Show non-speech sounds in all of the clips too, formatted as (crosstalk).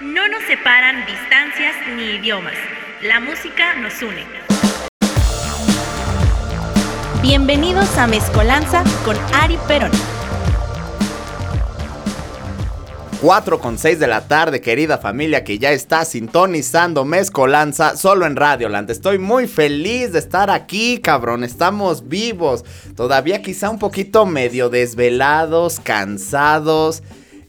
No nos separan distancias ni idiomas. La música nos une. Bienvenidos a Mezcolanza con Ari Perón. 4 con 6 de la tarde, querida familia que ya está sintonizando Mezcolanza solo en Radioland. Estoy muy feliz de estar aquí, cabrón. Estamos vivos. Todavía quizá un poquito medio desvelados, cansados.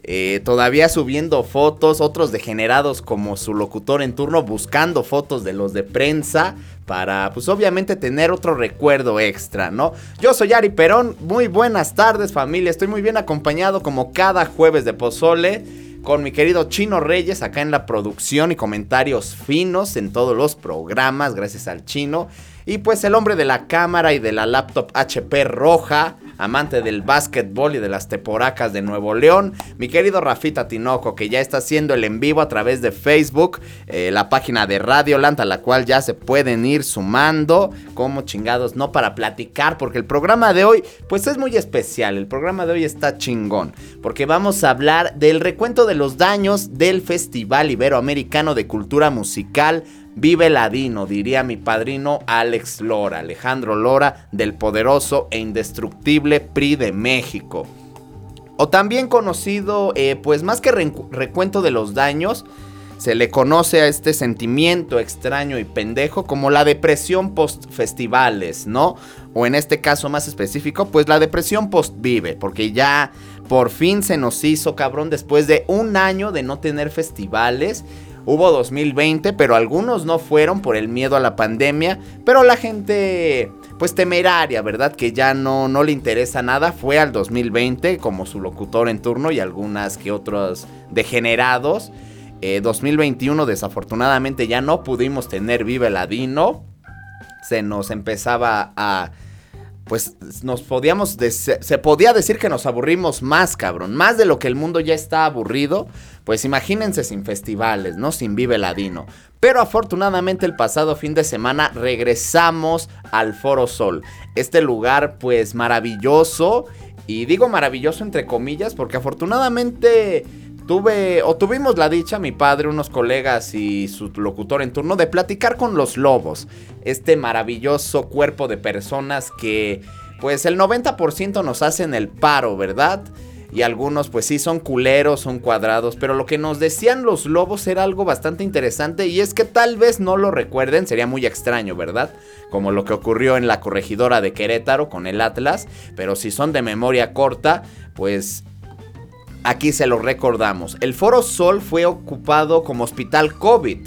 Eh, todavía subiendo fotos, otros degenerados como su locutor en turno buscando fotos de los de prensa para pues obviamente tener otro recuerdo extra, ¿no? Yo soy Ari Perón, muy buenas tardes familia, estoy muy bien acompañado como cada jueves de pozole con mi querido Chino Reyes acá en la producción y comentarios finos en todos los programas, gracias al Chino. Y pues el hombre de la cámara y de la laptop HP roja, amante del básquetbol y de las teporacas de Nuevo León, mi querido Rafita Tinoco, que ya está haciendo el en vivo a través de Facebook, eh, la página de Radioland, a la cual ya se pueden ir sumando, como chingados, no para platicar, porque el programa de hoy, pues es muy especial, el programa de hoy está chingón, porque vamos a hablar del recuento de los daños del Festival Iberoamericano de Cultura Musical Vive Ladino, diría mi padrino Alex Lora, Alejandro Lora, del poderoso e indestructible PRI de México. O también conocido, eh, pues más que recuento de los daños, se le conoce a este sentimiento extraño y pendejo como la depresión post-festivales, ¿no? O en este caso más específico, pues la depresión post-vive, porque ya por fin se nos hizo, cabrón, después de un año de no tener festivales Hubo 2020, pero algunos no fueron por el miedo a la pandemia. Pero la gente, pues temeraria, ¿verdad? Que ya no, no le interesa nada. Fue al 2020 como su locutor en turno y algunas que otros degenerados. 2021 eh, desafortunadamente ya no pudimos tener Vive Ladino. Se nos empezaba a pues nos podíamos, se podía decir que nos aburrimos más, cabrón, más de lo que el mundo ya está aburrido, pues imagínense sin festivales, ¿no? Sin Vive Ladino. Pero afortunadamente el pasado fin de semana regresamos al Foro Sol, este lugar pues maravilloso, y digo maravilloso entre comillas porque afortunadamente tuve o tuvimos la dicha, mi padre, unos colegas y su locutor en turno, de platicar con los lobos. Este maravilloso cuerpo de personas que, pues el 90% nos hacen el paro, ¿verdad? Y algunos pues sí son culeros, son cuadrados, pero lo que nos decían los lobos era algo bastante interesante y es que tal vez no lo recuerden, sería muy extraño, ¿verdad? Como lo que ocurrió en la corregidora de Querétaro con el Atlas, pero si son de memoria corta, pues Aquí se lo recordamos. El Foro Sol fue ocupado como hospital COVID.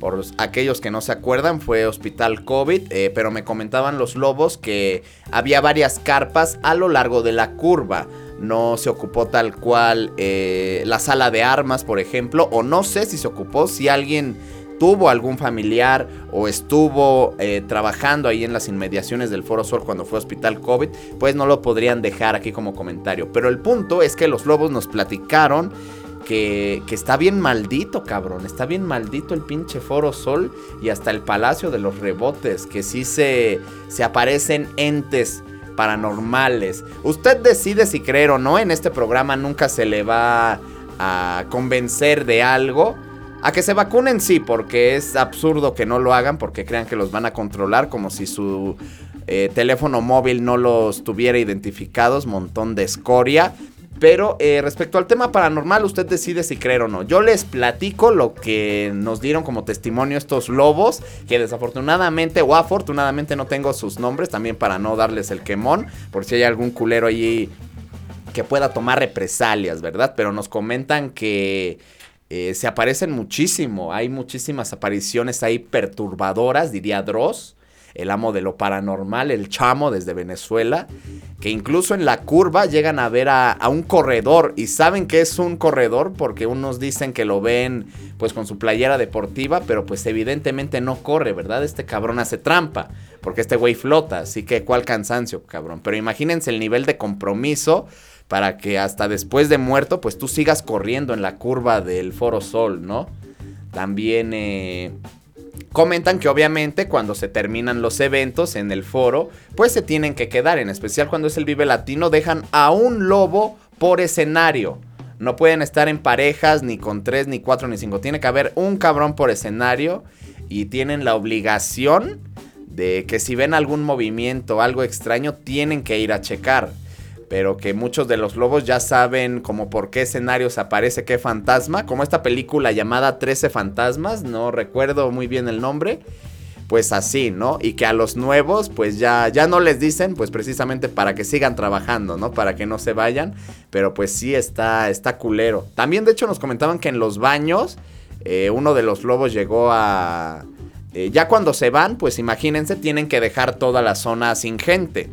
Por aquellos que no se acuerdan, fue hospital COVID, eh, pero me comentaban los lobos que había varias carpas a lo largo de la curva. No se ocupó tal cual eh, la sala de armas, por ejemplo, o no sé si se ocupó, si alguien tuvo algún familiar o estuvo eh, trabajando ahí en las inmediaciones del Foro Sol cuando fue hospital COVID, pues no lo podrían dejar aquí como comentario. Pero el punto es que los lobos nos platicaron que, está bien maldito, cabrón. Está bien maldito el pinche Foro Sol y hasta el Palacio de los Rebotes, que sí se, se aparecen entes paranormales. Usted decide si creer o no. En este programa nunca se le va a convencer de algo. A que se vacunen sí, porque es absurdo que no lo hagan porque crean que los van a controlar como si su eh, teléfono móvil no los tuviera identificados, montón de escoria. Pero eh, respecto al tema paranormal, usted decide si creer o no. Yo les platico lo que nos dieron como testimonio estos lobos, que desafortunadamente o afortunadamente no tengo sus nombres, también para no darles el quemón, por si hay algún culero allí que pueda tomar represalias, ¿verdad? Pero nos comentan que eh, se aparecen muchísimo. Hay muchísimas apariciones ahí perturbadoras, diría Dross, el amo de lo paranormal, el chamo desde Venezuela, que incluso en la curva llegan a ver a, un corredor y saben que es un corredor porque unos dicen que lo ven pues con su playera deportiva, pero pues evidentemente no corre, ¿verdad? Este cabrón hace trampa, porque este güey flota, así que cuál cansancio, cabrón. Pero imagínense el nivel de compromiso para que hasta después de muerto, pues tú sigas corriendo en la curva del Foro Sol, ¿no? También eh, comentan que obviamente cuando se terminan los eventos en el foro, pues se tienen que quedar, en especial cuando es el Vive Latino, dejan a un lobo por escenario. No pueden estar en parejas ni con tres, ni cuatro, ni cinco. Tiene que haber un cabrón por escenario y tienen la obligación de que si ven algún movimiento, algo extraño, tienen que ir a checar. Pero que muchos de los lobos ya saben como por qué escenarios aparece qué fantasma. Como esta película llamada 13 fantasmas, no recuerdo muy bien el nombre pues así, ¿no? Y que a los nuevos, pues ya, ya no les dicen, pues precisamente para que sigan trabajando, ¿no? Para que no se vayan, pero pues sí está, está culero. También, de hecho, nos comentaban que en los baños, eh, uno de los lobos llegó a... Eh, ya cuando se van, pues imagínense, tienen que dejar toda la zona sin gente.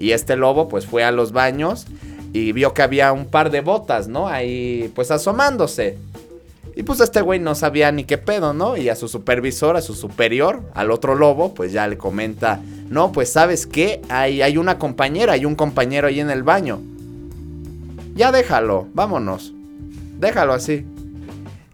Y este lobo, pues fue a los baños y vio que había un par de botas, ¿no? Ahí, pues asomándose. Y pues este güey no sabía ni qué pedo, ¿no? Y a su supervisor, a su superior, al otro lobo, pues ya le comenta, no, pues sabes qué, hay, hay una compañera, hay un compañero ahí en el baño. Ya déjalo, vámonos. Déjalo así.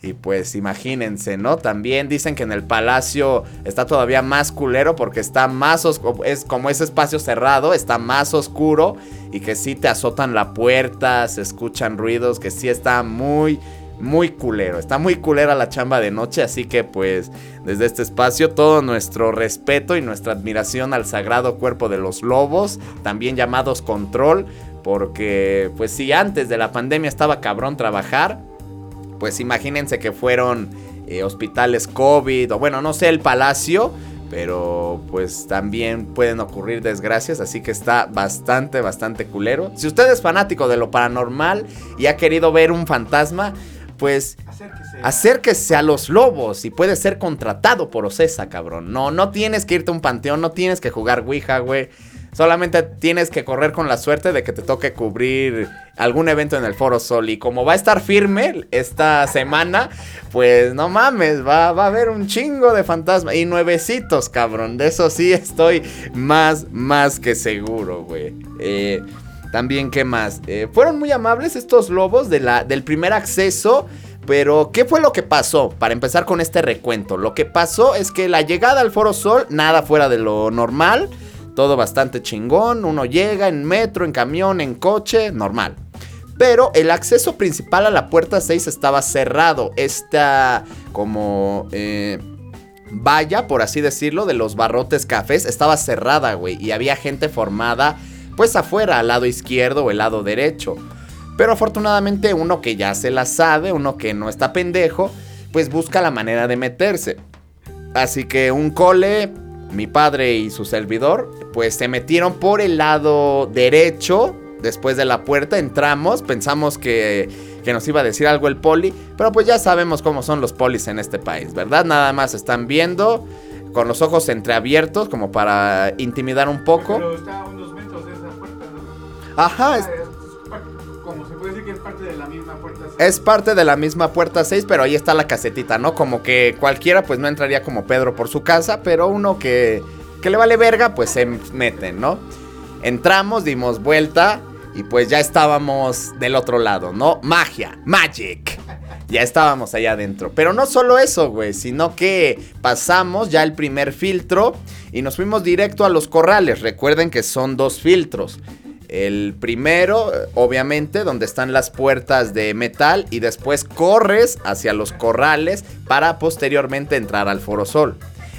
Y pues imagínense, ¿no? También dicen que en el palacio está todavía más culero porque está más oscuro, es como ese espacio cerrado, está más oscuro y que sí te azotan la puerta, se escuchan ruidos, que sí está muy muy culero. Está muy culera la chamba de noche, así que pues desde este espacio todo nuestro respeto y nuestra admiración al sagrado cuerpo de los lobos, también llamados control, porque pues si antes de la pandemia estaba cabrón trabajar, pues imagínense que fueron eh, hospitales COVID o bueno, no sé, el palacio. Pero pues también pueden ocurrir desgracias, así que está bastante, bastante culero. Si usted es fanático de lo paranormal y ha querido ver un fantasma, pues acérquese. a los lobos y puede ser contratado por Ocesa, cabrón. No, no tienes que irte a un panteón, no tienes que jugar Ouija, güey. Solamente tienes que correr con la suerte de que te toque cubrir algún evento en el Foro Sol. Y como va a estar firme esta semana, pues no mames, va, va a haber un chingo de fantasmas. Y nuevecitos, cabrón. De eso sí estoy más, más que seguro, güey. Eh, también, ¿qué más? Eh, fueron muy amables estos lobos del primer acceso. Pero, ¿qué fue lo que pasó? Para empezar con este recuento. Lo que pasó es que la llegada al Foro Sol, nada fuera de lo normal. Todo bastante chingón. Uno llega en metro, en camión, en coche, normal. Pero el acceso principal a la puerta 6 estaba cerrado. Esta como... Eh, valla, por así decirlo, de los barrotes cafés estaba cerrada, güey. Y había gente formada pues afuera, al lado izquierdo o el lado derecho. Pero afortunadamente uno que ya se la sabe, uno que no está pendejo, pues busca la manera de meterse. Así que un cole, mi padre y su servidor, pues se metieron por el lado derecho. Después de la puerta entramos, pensamos que, que nos iba a decir algo el poli, pero pues ya sabemos cómo son los polis en este país, ¿verdad? Nada más están viendo con los ojos entreabiertos como para intimidar un poco. Ajá. Es, Es parte de la misma puerta 6, pero ahí está la casetita, ¿no? Como que cualquiera pues no entraría como Pedro por su casa, pero uno que, que le vale verga pues se mete, ¿no? Entramos, dimos vuelta y pues ya estábamos del otro lado, ¿no? Magia, magic. Ya estábamos allá adentro. Pero no solo eso, güey, sino que pasamos ya el primer filtro y nos fuimos directo a los corrales. Recuerden que son dos filtros. El primero, obviamente, donde están las puertas de metal y después corres hacia los corrales para posteriormente entrar al Foro Sol.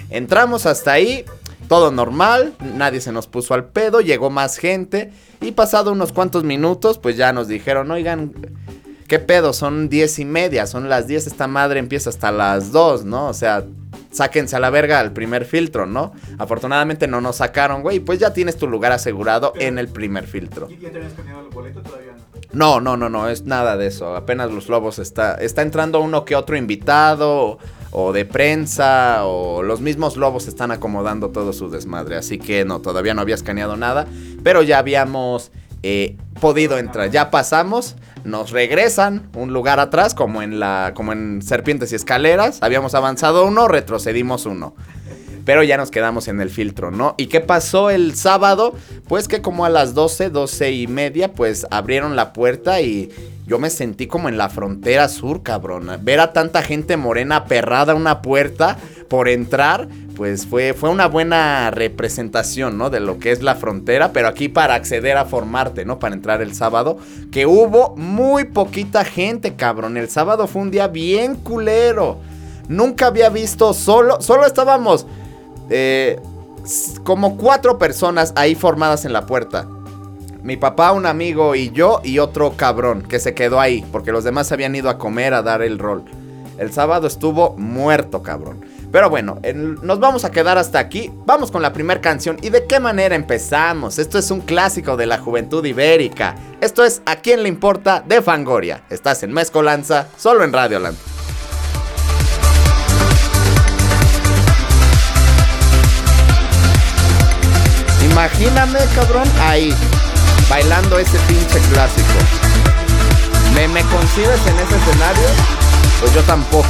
Entramos hasta ahí, todo normal, nadie se nos puso al pedo, llegó más gente y pasado unos cuantos minutos, pues ya nos dijeron, oigan, ¿qué pedo? Son diez y media, son las diez, esta madre empieza hasta las dos, ¿no? O sea, sáquense a la verga al primer filtro, ¿no? Afortunadamente no nos sacaron, güey, pues ya tienes tu lugar asegurado en el primer filtro. ¿Y ya te habías el boleto todavía no? No, no, no, es nada de eso. Apenas los lobos está, está entrando uno que otro invitado o de prensa o los mismos lobos están acomodando todo su desmadre. Así que no, todavía no había escaneado nada, pero ya habíamos podido entrar. Ya pasamos, nos regresan un lugar atrás, como en la, como en Serpientes y Escaleras. Habíamos avanzado uno, retrocedimos uno. Pero ya nos quedamos en el filtro, ¿no? ¿Y qué pasó el sábado? Pues que como a las 12, 12 y media, pues abrieron la puerta y yo me sentí como en la frontera sur, cabrón. Ver a tanta gente morena perrada una puerta por entrar, pues fue, fue una buena representación, ¿no? De lo que es la frontera, pero aquí para acceder a formarte, ¿no? Para entrar el sábado, que hubo muy poquita gente, cabrón. El sábado fue un día bien culero. Nunca había visto solo, solo estábamos eh, como cuatro personas ahí formadas en la puerta. Mi papá, un amigo y yo y otro cabrón que se quedó ahí, porque los demás habían ido a comer a dar el rol. El sábado estuvo muerto, cabrón. Pero bueno, nos vamos a quedar hasta aquí. Vamos con la primera canción. ¿Y de qué manera empezamos? Esto es un clásico de la juventud ibérica. Esto es ¿A quién le importa? de Fangoria. Estás en Mezcolanza, solo en Radio Land. Imagíname, cabrón, ahí, bailando ese pinche clásico. ¿Me, me concibes en ese escenario? Pues yo tampoco,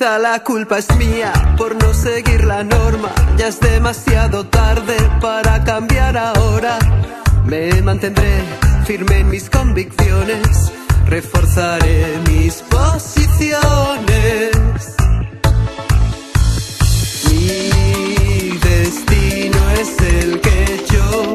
La culpa es mía por no seguir la norma. Ya es demasiado tarde para cambiar ahora. Me mantendré firme en mis convicciones. Reforzaré mis posiciones. Mi destino es el que yo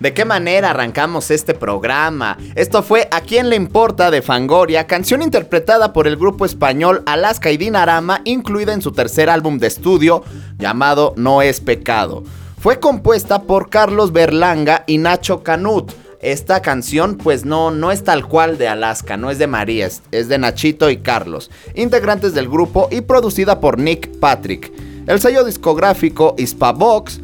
¿De qué manera arrancamos este programa? Esto fue A quién le importa de Fangoria, canción interpretada por el grupo español Alaska y Dinarama, incluida en su tercer álbum de estudio llamado No es pecado. Fue compuesta por Carlos Berlanga y Nacho Canut. esta canción pues no, no es tal cual de Alaska, no es de María, es, de Nachito y Carlos, integrantes del grupo y producida por Nick Patrick. El sello discográfico Hispavox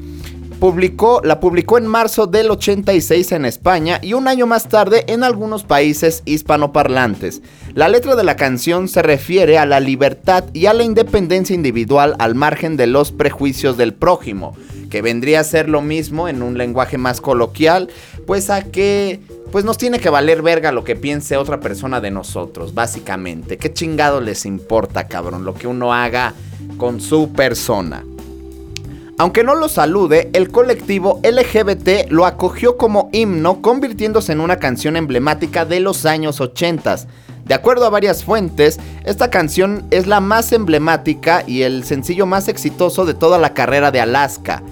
publicó, la publicó en marzo del 86 en España y un año más tarde en algunos países hispanoparlantes. La letra de la canción se refiere a la libertad y a la independencia individual al margen de los prejuicios del prójimo, que vendría a ser lo mismo en un lenguaje más coloquial, pues a que pues nos tiene que valer verga lo que piense otra persona de nosotros, básicamente. ¿Qué chingado les importa, cabrón, lo que uno haga con su persona? Aunque no lo salude, el colectivo LGBT lo acogió como himno, convirtiéndose en una canción emblemática de los años 80. De acuerdo a varias fuentes, esta canción es la más emblemática y el sencillo más exitoso de toda la carrera de Alaska,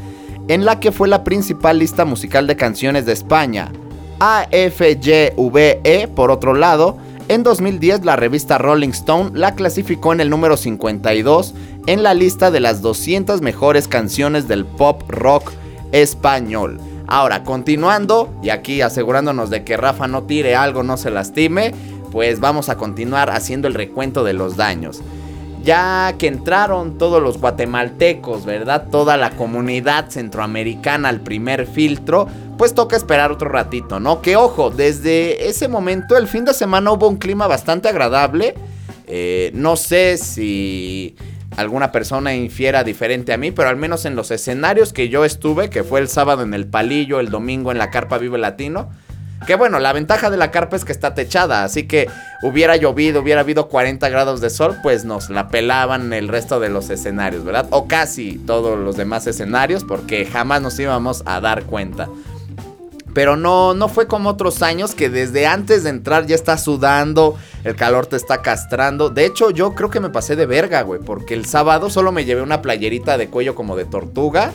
en la que fue la principal lista musical de canciones de España. AFYVE, por otro lado, en 2010 la revista Rolling Stone la clasificó en el número 52 en la lista de las 200 mejores canciones del pop rock español. Ahora, continuando, y aquí asegurándonos de que Rafa no tire algo, no se lastime, pues vamos a continuar haciendo el recuento de los daños. Ya que entraron todos los guatemaltecos, ¿verdad? Toda la comunidad centroamericana al primer filtro, pues toca esperar otro ratito, ¿no? Que ojo, desde ese momento, el fin de semana hubo un clima bastante agradable. Eh, no sé si alguna persona infiera diferente a mí, pero al menos en los escenarios que yo estuve, que fue el sábado en el Palillo, el domingo en la Carpa Vive Latino, que bueno, la ventaja de la carpa es que está techada, así que hubiera llovido, hubiera habido 40 grados de sol, pues nos la pelaban el resto de los escenarios, ¿verdad? O casi todos los demás escenarios, porque jamás nos íbamos a dar cuenta. Pero no, no fue como otros años que desde antes de entrar ya está sudando, el calor te está castrando. De hecho, yo creo que me pasé de verga, güey, porque el sábado solo me llevé una playerita de cuello como de tortuga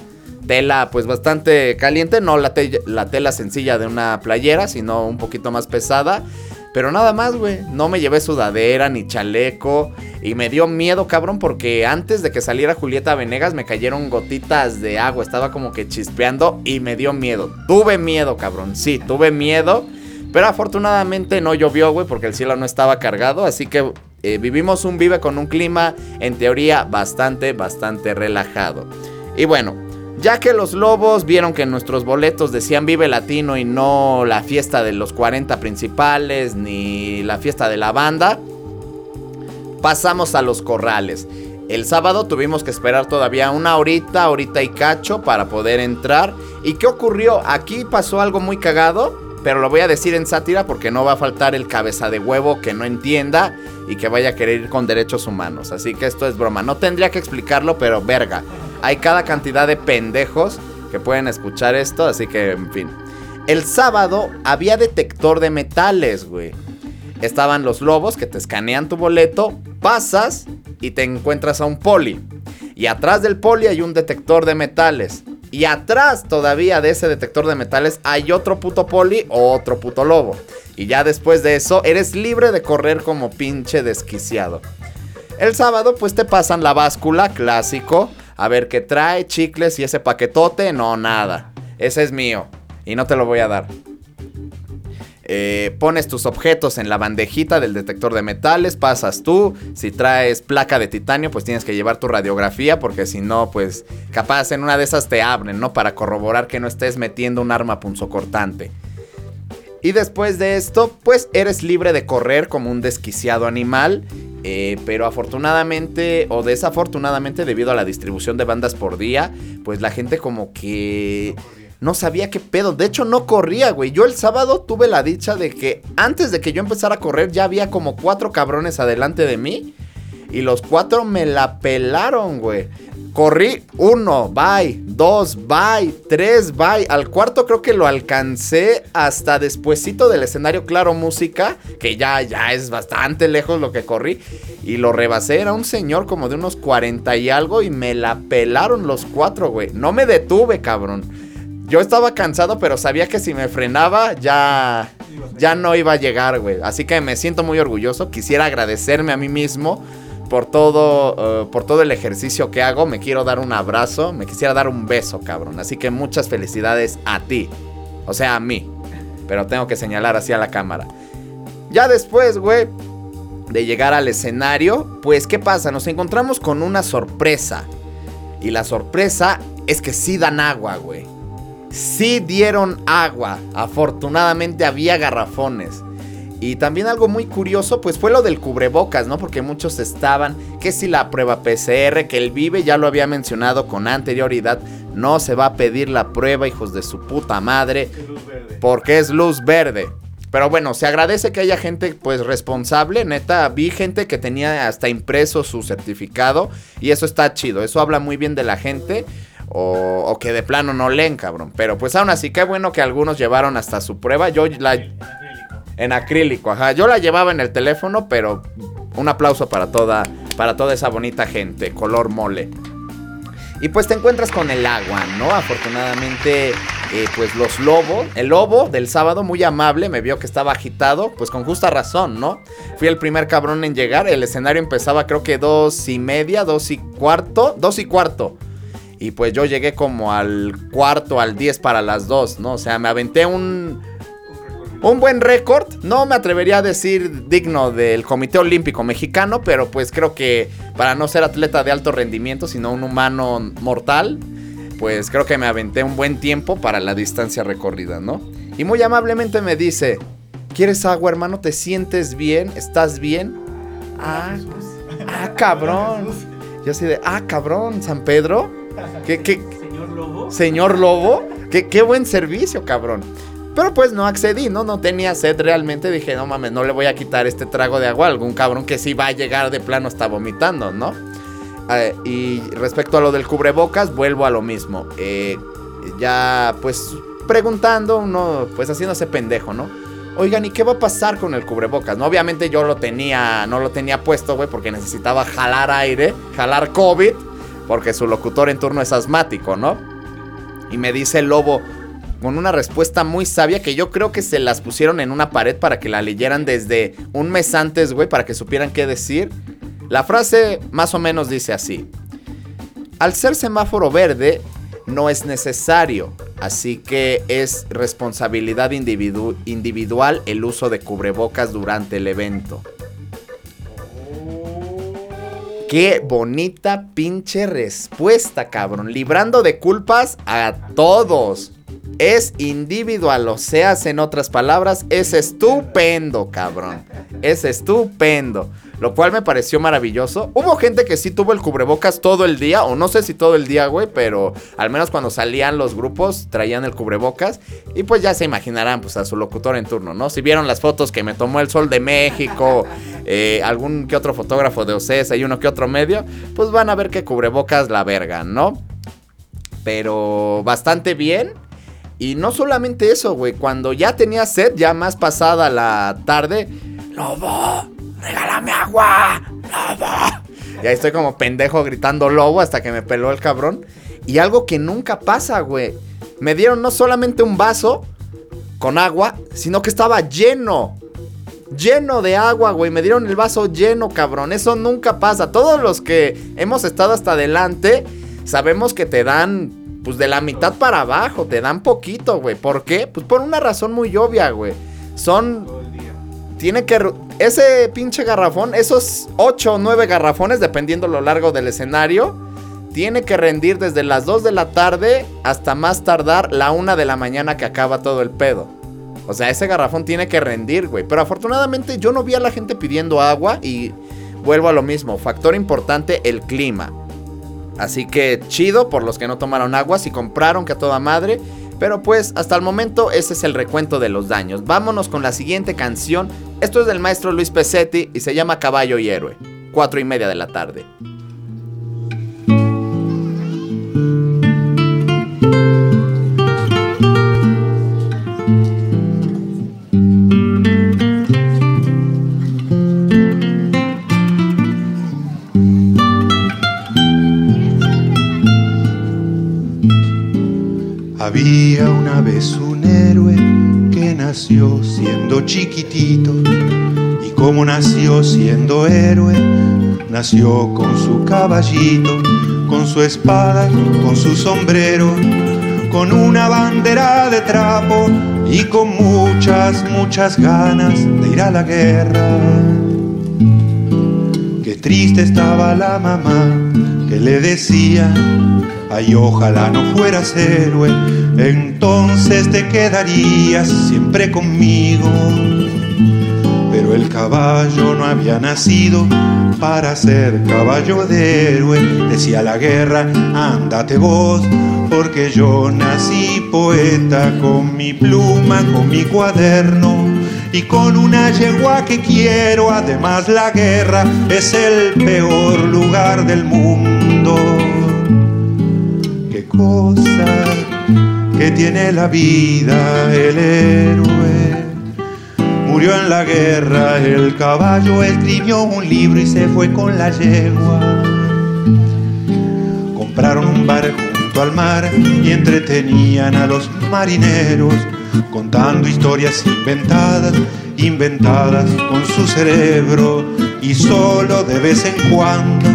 tela pues bastante caliente, no la, la tela sencilla de una playera, sino un poquito más pesada. Pero nada más, güey. No me llevé sudadera ni chaleco. Y me dio miedo, cabrón, porque antes de que saliera Julieta Venegas me cayeron gotitas de agua. Estaba como que chispeando y me dio miedo. Tuve miedo, cabrón. Sí, tuve miedo. Pero afortunadamente no llovió, güey, porque el cielo no estaba cargado. Así que eh, vivimos un vive con un clima, en teoría, bastante, bastante relajado. Y bueno, ya que los lobos vieron que nuestros boletos decían Vive Latino y no la fiesta de los 40 principales ni la fiesta de la banda, pasamos a los corrales. El sábado tuvimos que esperar todavía una horita, horita y cacho para poder entrar. ¿Y qué ocurrió? Aquí pasó algo muy cagado, pero lo voy a decir en sátira porque no va a faltar el cabeza de huevo que no entienda y que vaya a querer ir con derechos humanos. Así que esto es broma. No tendría que explicarlo, pero verga hay cada cantidad de pendejos que pueden escuchar esto, así que, en fin. El sábado había detector de metales, güey. Estaban los lobos que te escanean tu boleto, pasas y te encuentras a un poli. Y atrás del poli hay un detector de metales. Y atrás todavía de ese detector de metales hay otro puto poli o otro puto lobo. Y ya después de eso eres libre de correr como pinche desquiciado. El sábado pues te pasan la báscula clásico a ver qué trae, chicles y ese paquetote, no, nada. Ese es mío y no te lo voy a dar. Eh, pones tus objetos en la bandejita del detector de metales, pasas tú. Si traes placa de titanio, pues tienes que llevar tu radiografía, porque si no, pues capaz en una de esas te abren, ¿no? Para corroborar que no estés metiendo un arma punzocortante. Y después de esto, pues eres libre de correr como un desquiciado animal eh, pero afortunadamente o desafortunadamente debido a la distribución de bandas por día, pues la gente como que no sabía qué pedo. De hecho no corría, güey. Yo el sábado tuve la dicha de que antes de que yo empezara a correr ya había como cuatro cabrones adelante de mí. Y los cuatro me la pelaron, güey. Corrí uno, bye. Dos, bye. Tres, bye. Al cuarto creo que lo alcancé hasta despuesito del escenario Claro Música, que ya, ya es bastante lejos lo que corrí. Y lo rebasé, era un señor como de unos 40 y algo y me la pelaron los cuatro, güey. No me detuve, cabrón. Yo estaba cansado, pero sabía que si me frenaba ya, ya no iba a llegar, güey. Así que me siento muy orgulloso. Quisiera agradecerme a mí mismo por todo, eh, por todo el ejercicio que hago. Me quiero dar un abrazo, me quisiera dar un beso, cabrón. Así que muchas felicidades a ti. O sea, a mí. pero tengo que señalar así a la cámara. Ya después, güey, de llegar al escenario, pues ¿qué pasa? Nos encontramos con una sorpresa. Y la sorpresa es que sí dan agua, güey. Sí dieron agua. Afortunadamente había garrafones. Y también algo muy curioso, pues fue lo del cubrebocas, ¿no? Porque muchos estaban, que si la prueba PCR, que el Vive ya lo había mencionado con anterioridad, no se va a pedir la prueba, hijos de su puta madre, porque es luz verde. Pero bueno, se agradece que haya gente pues responsable, neta, vi gente que tenía hasta impreso su certificado y eso está chido, eso habla muy bien de la gente. O, o que de plano no leen, cabrón. Pero pues aún así, qué bueno que algunos llevaron hasta su prueba. Yo la, en acrílico, ajá. Yo la llevaba en el teléfono, pero un aplauso para toda, para toda esa bonita gente, color mole. Y pues te encuentras con el agua, ¿no? Afortunadamente, eh, pues los lobos, el lobo del sábado, muy amable, me vio que estaba agitado, pues con justa razón, ¿no? Fui el primer cabrón en llegar, el escenario empezaba creo que dos y media, dos y cuarto, dos y cuarto. Y pues yo llegué como al cuarto, al diez para las dos, ¿no? O sea, me aventé un, un buen récord, no me atrevería a decir digno del Comité Olímpico Mexicano, pero pues creo que para no ser atleta de alto rendimiento, sino un humano mortal, pues creo que me aventé un buen tiempo para la distancia recorrida, ¿no? Y muy amablemente me dice, ¿quieres agua, hermano? ¿Te sientes bien? ¿Estás bien? Ah, ah, cabrón. Yo así de, ah, cabrón, San Pedro. ¿Qué, qué? Señor Lobo. Señor Lobo, qué, qué buen servicio, cabrón. Pero pues no accedí, ¿no? No tenía sed realmente. Dije, no mames, no le voy a quitar este trago de agua a algún cabrón que sí va a llegar de plano está vomitando, ¿no? Eh, y respecto a lo del cubrebocas, vuelvo a lo mismo. Eh, ya, pues, preguntando, uno, pues haciéndose pendejo, ¿no? Oigan, ¿y qué va a pasar con el cubrebocas? No, obviamente yo lo tenía, no lo tenía puesto, güey, porque necesitaba jalar aire, jalar COVID, porque su locutor en turno es asmático, ¿no? Y me dice el lobo, con una respuesta muy sabia que yo creo que se las pusieron en una pared para que la leyeran desde un mes antes, güey, para que supieran qué decir. La frase más o menos dice así. Al ser semáforo verde, no es necesario, así que es responsabilidad individu individual el uso de cubrebocas durante el evento. Qué bonita pinche respuesta, cabrón. Librando de culpas a todos. Es individual, o sea, en otras palabras, es estupendo, cabrón. Es estupendo. Lo cual me pareció maravilloso. Hubo gente que sí tuvo el cubrebocas todo el día, o no sé si todo el día, güey, pero al menos cuando salían los grupos traían el cubrebocas. Y pues ya se imaginarán, pues a su locutor en turno, ¿no? Si vieron las fotos que me tomó el Sol de México, eh, algún que otro fotógrafo de OCESA y uno que otro medio, pues van a ver que cubrebocas la verga, ¿no? Pero bastante bien. Y no solamente eso, güey. Cuando ya tenía sed, ya más pasada la tarde, Lobo, regálame agua, Lobo. Y ahí estoy como pendejo gritando Lobo hasta que me peló el cabrón. Y algo que nunca pasa, güey. Me dieron no solamente un vaso con agua, sino que estaba lleno. Lleno de agua, güey. Me dieron el vaso lleno, cabrón. Eso nunca pasa. Todos los que hemos estado hasta adelante, sabemos que te dan pues de la mitad para abajo, te dan poquito, güey. ¿Por qué? Pues por una razón muy obvia, güey. Son... Tiene que... Ese pinche garrafón, esos 8 o 9 garrafones, dependiendo lo largo del escenario, tiene que rendir desde las 2 de la tarde hasta más tardar la 1 de la mañana que acaba todo el pedo. O sea, ese garrafón tiene que rendir, güey. Pero afortunadamente yo no vi a la gente pidiendo agua y vuelvo a lo mismo. Factor importante, el clima. Así que chido por los que no tomaron agua, si compraron que a toda madre. Pero pues hasta el momento ese es el recuento de los daños. Vámonos con la siguiente canción. Esto es del maestro Luis Pesetti y se llama Caballo y Héroe. Cuatro y media de la tarde. Nació siendo chiquitito y como nació siendo héroe, nació con su caballito, con su espada, con su sombrero, con una bandera de trapo y con muchas, muchas ganas de ir a la guerra. Qué triste estaba la mamá que le decía, ay ojalá no fueras héroe, entonces te quedarías siempre conmigo. Pero el caballo no había nacido para ser caballo de héroe. Decía la guerra, ándate vos, porque yo nací poeta con mi pluma, con mi cuaderno y con una yegua que quiero. Además la guerra es el peor lugar del mundo. Qué cosa que tiene la vida el héroe. Murió en la guerra el caballo, escribió un libro y se fue con la yegua. Compraron un barco junto al mar y entretenían a los marineros contando historias inventadas, inventadas con su cerebro y solo de vez en cuando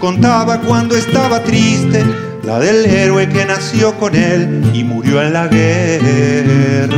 contaba cuando estaba triste la del héroe que nació con él y murió en la guerra.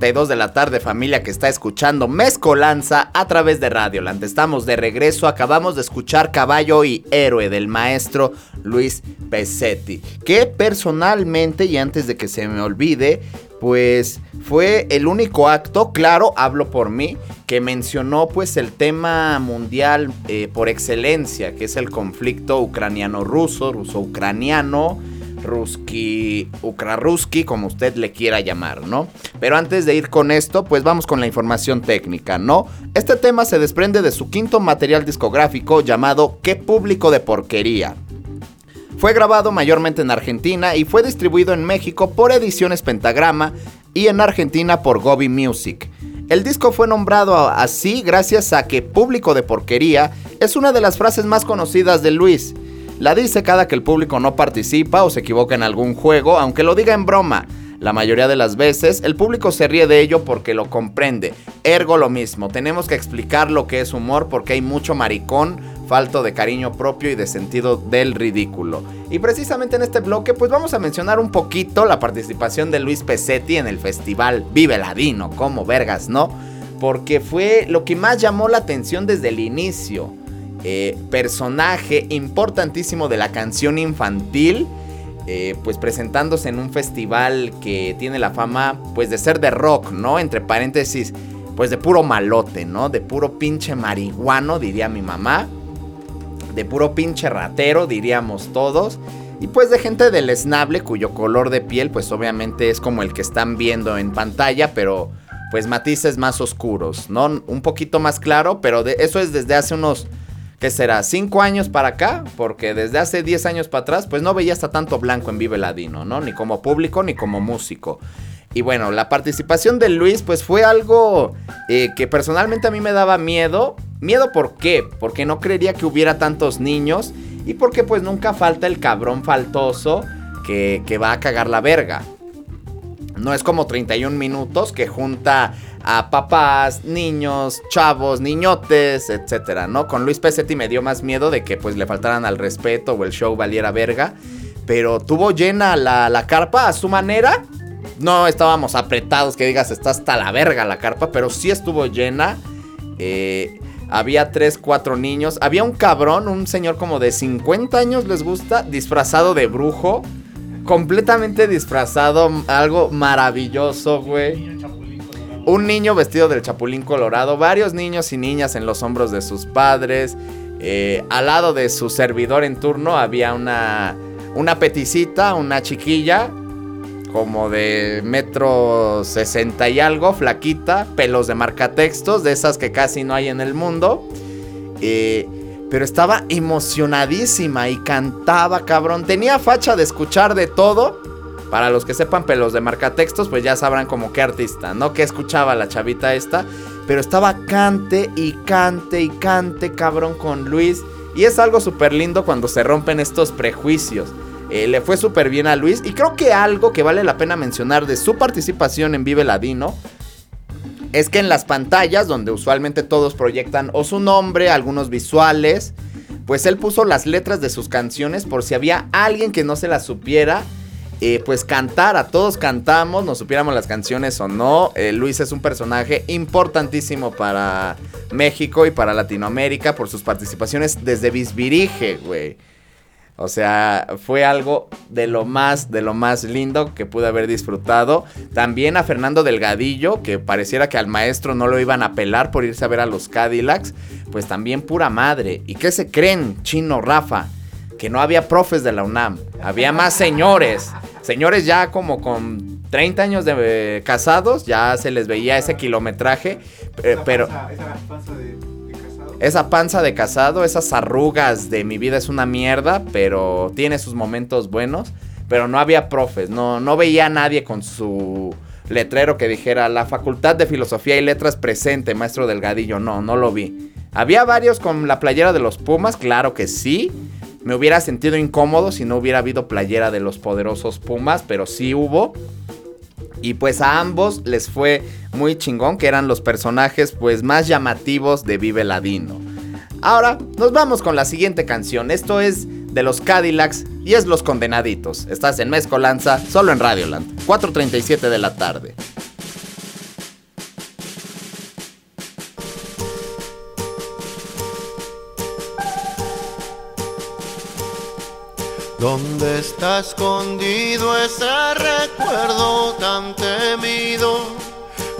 De la tarde, familia que está escuchando Mezcolanza a través de Radio Land. Estamos de regreso, acabamos de escuchar Caballo y Héroe del maestro Luis Pesetti, que personalmente, y antes de que se me olvide, pues fue el único acto, claro, hablo por mí, que mencionó pues el tema mundial eh, por excelencia, que es el conflicto ucraniano-ruso, ruso-ucraniano Ruski, Ukraruski, como usted le quiera llamar, ¿no? Pero antes de ir con esto, pues vamos con la información técnica, ¿no? Este tema se desprende de su quinto material discográfico llamado ¿Qué público de porquería? Fue grabado mayormente en Argentina y fue distribuido en México por Ediciones Pentagrama y en Argentina por Gobi Music. El disco fue nombrado así gracias a que público de porquería es una de las frases más conocidas de Luis la dice cada que el público no participa o se equivoca en algún juego, aunque lo diga en broma. La mayoría de las veces el público se ríe de ello porque lo comprende. Ergo lo mismo, tenemos que explicar lo que es humor porque hay mucho maricón, falto de cariño propio y de sentido del ridículo. Y precisamente en este bloque pues vamos a mencionar un poquito la participación de Luis Pesetti en el festival Vive Ladino, como vergas, ¿no? Porque fue lo que más llamó la atención desde el inicio. Eh, personaje importantísimo de la canción infantil. Eh, pues presentándose en un festival que tiene la fama pues de ser de rock, ¿no? Entre paréntesis, pues de puro malote, ¿no? De puro pinche marihuano, diría mi mamá. De puro pinche ratero, diríamos todos. Y pues de gente del esnable cuyo color de piel pues obviamente es como el que están viendo en pantalla, pero pues matices más oscuros, ¿no? Un poquito más claro, pero de, eso es desde hace unos ¿qué será? ¿Cinco años para acá? Porque desde hace 10 años para atrás, pues no veía hasta tanto blanco en Vive Ladino, ¿no? Ni como público ni como músico. Y bueno, la participación de Luis, pues fue algo eh, que personalmente a mí me daba miedo. ¿Miedo por qué? Porque no creería que hubiera tantos niños y porque pues nunca falta el cabrón faltoso que, que va a cagar la verga. No es como 31 minutos que junta a papás, niños, chavos, niñotes, etcétera, ¿no? Con Luis Pesetti me dio más miedo de que pues le faltaran al respeto o el show valiera verga. Pero tuvo llena la, carpa a su manera. No estábamos apretados, que digas, está hasta la verga la carpa, pero sí estuvo llena. Eh, había tres, cuatro niños. Había un cabrón, un señor como de 50 años, les gusta, disfrazado de brujo completamente disfrazado, algo maravilloso, güey. Un niño vestido del chapulín colorado, varios niños y niñas en los hombros de sus padres. Eh, al lado de su servidor en turno había una, una peticita, una chiquilla. como de metro sesenta y algo, flaquita, pelos de marcatextos, de esas que casi no hay en el mundo. Eh, pero estaba emocionadísima y cantaba, cabrón. Tenía facha de escuchar de todo. Para los que sepan pelos de marcatextos, pues ya sabrán como qué artista, ¿no? Que escuchaba la chavita esta. Pero estaba cante y cante y cante, cabrón, con Luis. Y es algo súper lindo cuando se rompen estos prejuicios. Eh, le fue súper bien a Luis. Y creo que algo que vale la pena mencionar de su participación en Vive Ladino es que en las pantallas, donde usualmente todos proyectan o su nombre, algunos visuales, pues él puso las letras de sus canciones por si había alguien que no se las supiera. Eh, pues cantara, todos cantamos, nos supiéramos las canciones o no. Eh, Luis es un personaje importantísimo para México y para Latinoamérica por sus participaciones desde Bisbirige, güey. O sea, fue algo de lo más, de lo más lindo que pude haber disfrutado. También a Fernando Delgadillo, que pareciera que al maestro no lo iban a pelar por irse a ver a los Cadillacs. Pues también pura madre. ¿Y qué se creen, Chino Rafa? Que no había profes de la UNAM. Había más señores. Señores ya como con 30 años de eh, casados, ya se les veía ese kilometraje. eh, pero... Esa, esa panza de. Esa panza de casado, esas arrugas de mi vida es una mierda, pero tiene sus momentos buenos. Pero no había profes, no, no veía a nadie con su letrero que dijera la Facultad de Filosofía y Letras presente, maestro Delgadillo. No, no lo vi. Había varios con la playera de los Pumas, claro que sí. Me hubiera sentido incómodo si no hubiera habido playera de los poderosos Pumas, pero sí hubo. Y pues a ambos les fue muy chingón, que eran los personajes pues más llamativos de Vive Ladino. Ahora nos vamos con la siguiente canción. Esto es de los Cadillacs y es Los Condenaditos. Estás en Mezcolanza, solo en Radioland, 4.37 de la tarde. ¿Dónde está escondido ese recuerdo tan temido?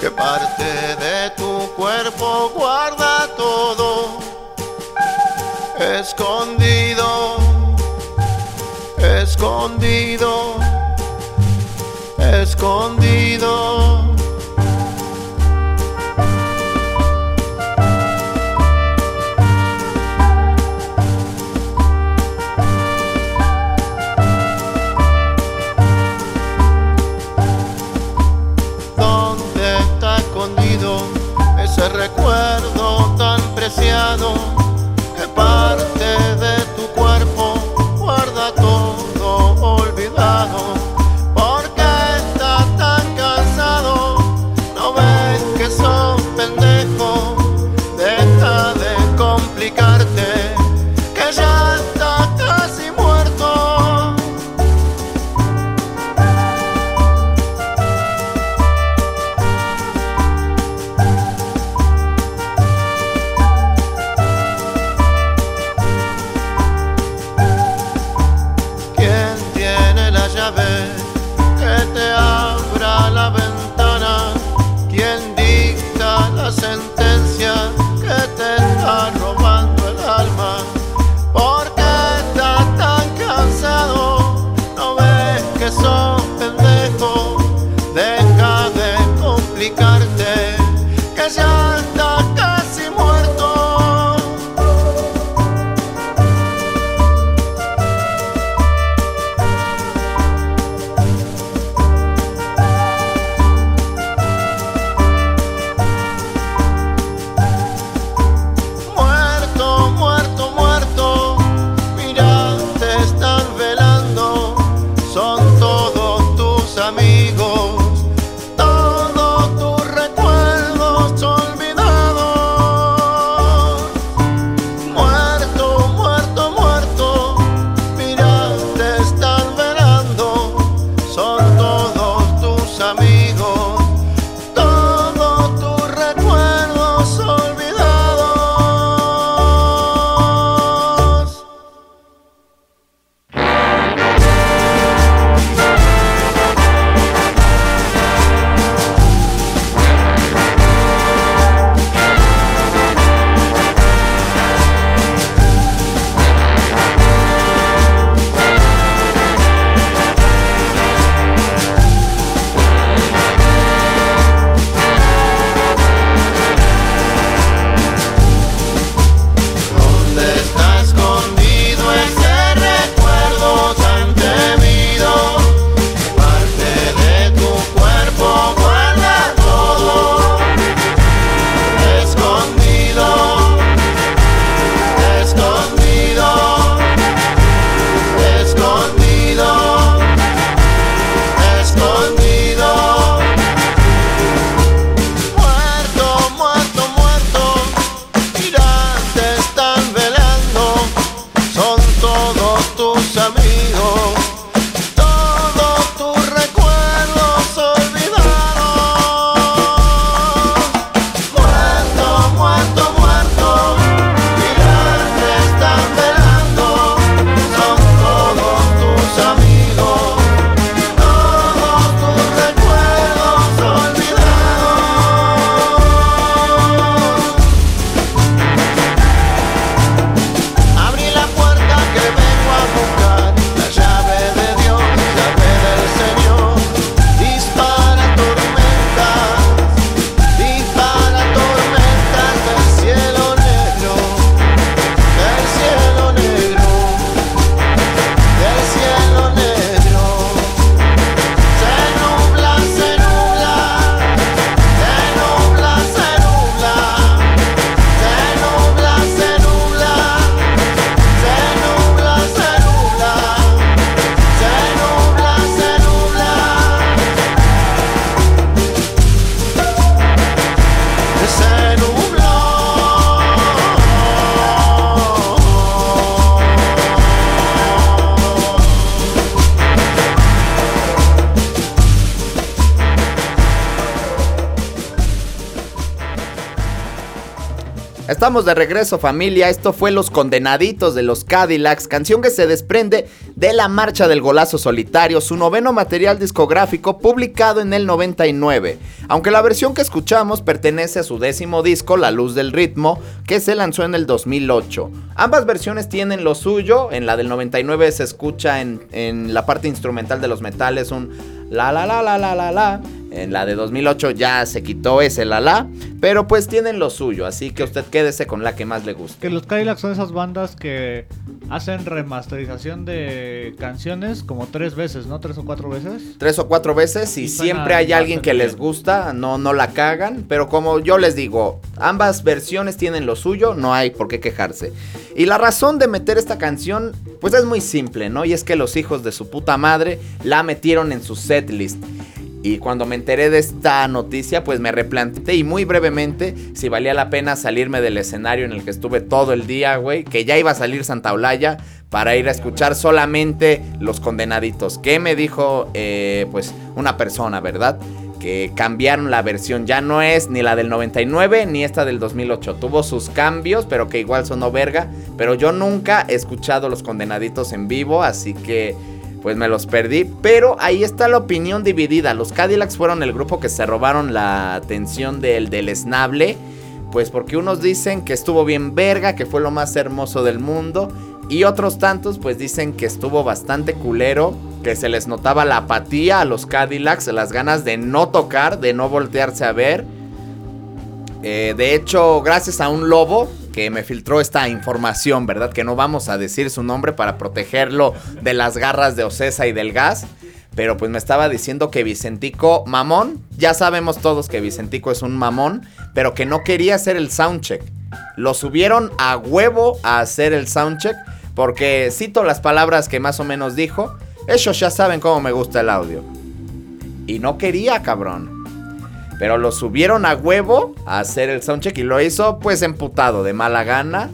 Que parte de tu cuerpo guarda todo. Escondido, escondido, escondido. piano Estamos de regreso familia, esto fue Los Condenaditos de los Cadillacs, canción que se desprende de La Marcha del Golazo Solitario, su noveno material discográfico publicado en el 99, aunque la versión que escuchamos pertenece a su décimo disco, La Luz del Ritmo, que se lanzó en el 2008. Ambas versiones tienen lo suyo, en la del 99 se escucha en, en la parte instrumental de los metales un la la la la la la la. En la de 2008 ya se quitó ese la la, pero pues tienen lo suyo, así que usted quédese con la que más le guste. Que los Cadillacs son esas bandas que hacen remasterización de canciones como tres veces, ¿no? Tres o cuatro veces. Tres o cuatro veces y siempre hay alguien que les gusta, no, no la cagan, pero como yo les digo, ambas versiones tienen lo suyo, no hay por qué quejarse. Y la razón de meter esta canción, pues es muy simple, ¿no? Y es que los hijos de su puta madre la metieron en su setlist. Y cuando me enteré de esta noticia, pues me replanteé y muy brevemente si valía la pena salirme del escenario en el que estuve todo el día, güey, que ya iba a salir Santa Olaya para ir a escuchar solamente Los Condenaditos. ¿Qué me dijo, eh, pues, una persona, verdad? Que cambiaron la versión, ya no es ni la del 99 ni esta del 2008. Tuvo sus cambios, pero que igual sonó verga. Pero yo nunca he escuchado Los Condenaditos en vivo, así que pues me los perdí. Pero ahí está la opinión dividida. Los Cadillacs fueron el grupo que se robaron la atención del, del esnable. Pues porque unos dicen que estuvo bien verga, que fue lo más hermoso del mundo. Y otros tantos pues dicen que estuvo bastante culero, que se les notaba la apatía a los Cadillacs, las ganas de no tocar, de no voltearse a ver. Eh, de hecho, gracias a un lobo que me filtró esta información, ¿verdad? Que no vamos a decir su nombre para protegerlo de las garras de Ocesa y del gas. Pero pues me estaba diciendo que Vicentico, mamón, ya sabemos todos que Vicentico es un mamón, pero que no quería hacer el soundcheck. Lo subieron a huevo a hacer el soundcheck, porque cito las palabras que más o menos dijo, ellos ya saben cómo me gusta el audio. Y no quería, cabrón. Pero lo subieron a huevo a hacer el soundcheck y lo hizo pues emputado, de mala gana.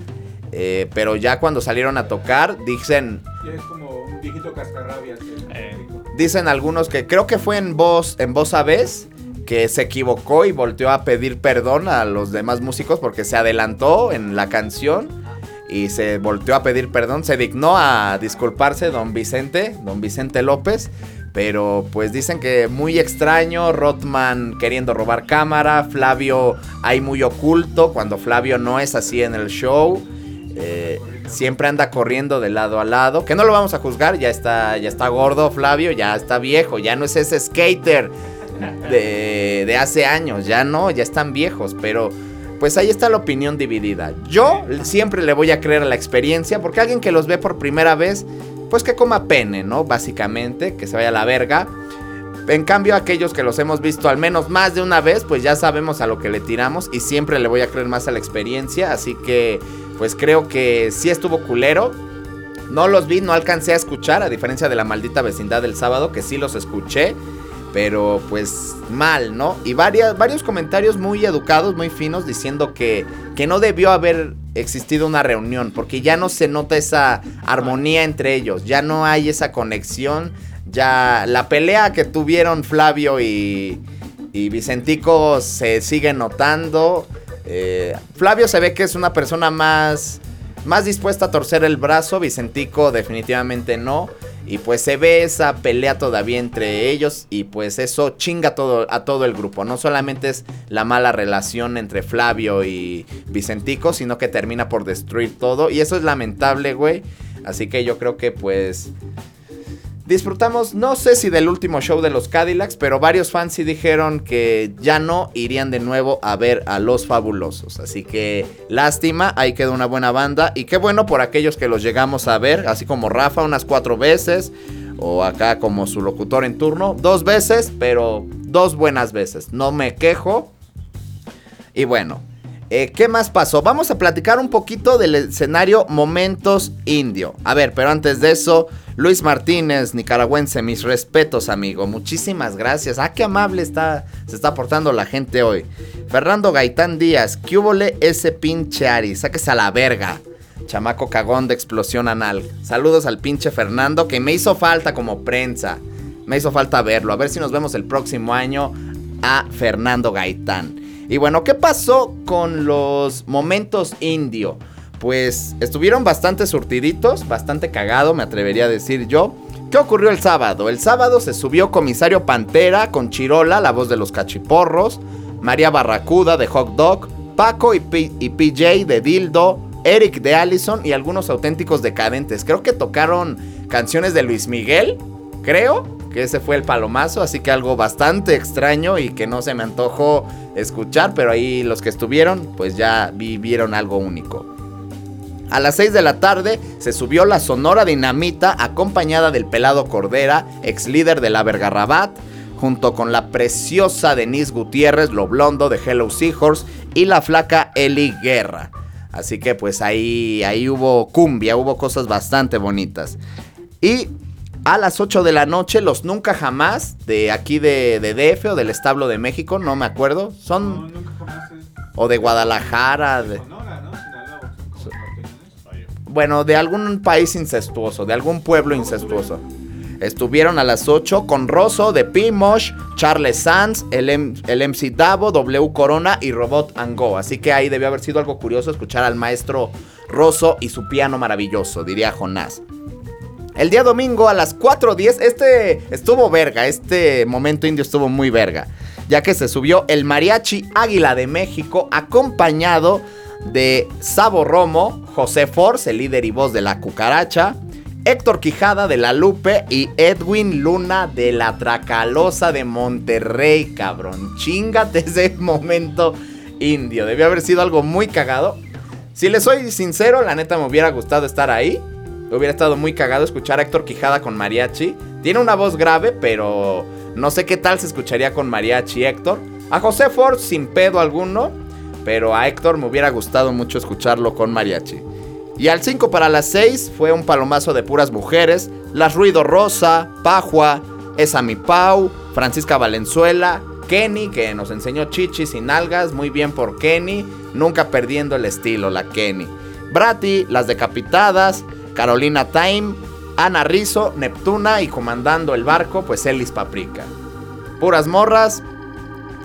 Eh, pero ya cuando salieron a tocar, dicen, es como un viejito cascarrabias. Eh. chico. dicen algunos que creo que fue en voz, en voz a vez, que se equivocó y volteó a pedir perdón a los demás músicos porque se adelantó en la canción y se volteó a pedir perdón, se dignó a disculparse don Vicente, don Vicente López, pero pues dicen que muy extraño, Rotman queriendo robar cámara, Flavio ahí muy oculto, cuando Flavio no es así en el show. eh, siempre anda corriendo de lado a lado. Que no lo vamos a juzgar, ya está, ya está gordo Flavio, ya está viejo, ya no es ese skater de, de hace años, ya no, ya están viejos, pero pues ahí está la opinión dividida. Yo siempre le voy a creer a la experiencia, porque alguien que los ve por primera vez, pues que coma pene, ¿no? Básicamente, que se vaya a la verga. En cambio, aquellos que los hemos visto al menos más de una vez, pues ya sabemos a lo que le tiramos y siempre le voy a creer más a la experiencia. Así que, pues creo que sí estuvo culero. No los vi, no alcancé a escuchar, a diferencia de la maldita vecindad del sábado, que sí los escuché. Pero pues mal, ¿no? Y varias, varios comentarios muy educados, muy finos, diciendo que, que no debió haber existido una reunión, porque ya no se nota esa armonía entre ellos, ya no hay esa conexión, ya la pelea que tuvieron Flavio y, y Vicentico se sigue notando. Eh, Flavio se ve que es una persona más, más dispuesta a torcer el brazo, Vicentico definitivamente no. Y pues se ve esa pelea todavía entre ellos y pues eso chinga todo, a todo el grupo. No solamente es la mala relación entre Flavio y Vicentico, sino que termina por destruir todo. Y eso es lamentable, güey. Así que yo creo que pues disfrutamos, no sé si del último show de los Cadillacs, pero varios fans sí dijeron que ya no irían de nuevo a ver a los fabulosos. Así que lástima, ahí quedó una buena banda. Y qué bueno por aquellos que los llegamos a ver, así como Rafa unas cuatro veces, o acá como su locutor en turno, dos veces, pero dos buenas veces. No me quejo. Y bueno. Eh, ¿Qué más pasó? Vamos a platicar un poquito del escenario Momentos Indio. A ver, pero antes de eso, Luis Martínez, nicaragüense, mis respetos, amigo. Muchísimas gracias. Ah, qué amable está, se está portando la gente hoy. Fernando Gaitán Díaz, ¿qué húbole ese pinche Ari? Sáquese a la verga. Chamaco cagón de explosión anal. Saludos al pinche Fernando, que me hizo falta como prensa. Me hizo falta verlo. A ver si nos vemos el próximo año a Fernando Gaitán. Y bueno, ¿qué pasó con los momentos indio? Pues estuvieron bastante surtiditos, bastante cagado, me atrevería a decir yo. ¿Qué ocurrió el sábado? El sábado se subió Comisario Pantera con Chirola, la voz de los cachiporros, María Barracuda de Hot Dog, Paco y, P- y PJ de Dildo, Eric de Allison y algunos auténticos decadentes. Creo que tocaron canciones de Luis Miguel, creo que ese fue el palomazo, así que algo bastante extraño y que no se me antojó escuchar, pero ahí los que estuvieron pues ya vivieron algo único. A las 6 de la tarde se subió la Sonora Dinamita acompañada del Pelado Cordera, ex líder de la Vergarrabat, junto con la preciosa Denise Gutiérrez, lo blondo de Hello Seahorse y la flaca Eli Guerra. Así que pues ahí, ahí hubo cumbia, hubo cosas bastante bonitas. Y a las 8 de la noche, los Nunca Jamás, de aquí de, de DF o del Establo de México, no me acuerdo, No, son... nunca jamás es o de Guadalajara, de... Sonora, ¿no? Sinaloa, son comparticiones. Bueno, de algún país incestuoso, de algún pueblo incestuoso. Estuvieron a las 8 con Rosso de Pimosh, Charles Sanz, el, M- el MC Davo, W Corona y Robot Ango. Así que ahí debió haber sido algo curioso escuchar al maestro Rosso y su piano maravilloso, diría Jonás. El día domingo a las 4.10, este estuvo verga, este momento indio estuvo muy verga, ya que se subió el mariachi Águila de México acompañado de Sabo Romo, José Force, el líder y voz de la cucaracha, Héctor Quijada de la Lupe y Edwin Luna de la Tracalosa de Monterrey, cabrón. Chingate ese momento indio, debió haber sido algo muy cagado. Si le soy sincero, la neta me hubiera gustado estar ahí. Hubiera estado muy cagado escuchar a Héctor Quijada con mariachi. Tiene una voz grave, pero no sé qué tal se escucharía con mariachi Héctor. A José Ford sin pedo alguno, pero a Héctor me hubiera gustado mucho escucharlo con mariachi. Y al 5 para las 6 fue un palomazo de puras mujeres. Las Ruido Rosa, Pajua, Esa Mi Pau, Francisca Valenzuela, Kenny, que nos enseñó chichis y nalgas. Muy bien por Kenny. Nunca perdiendo el estilo, la Kenny. Brati, Las Decapitadas, Carolina Time, Ana Rizzo, Neptuna y comandando el barco, pues Ellis Paprika. Puras morras,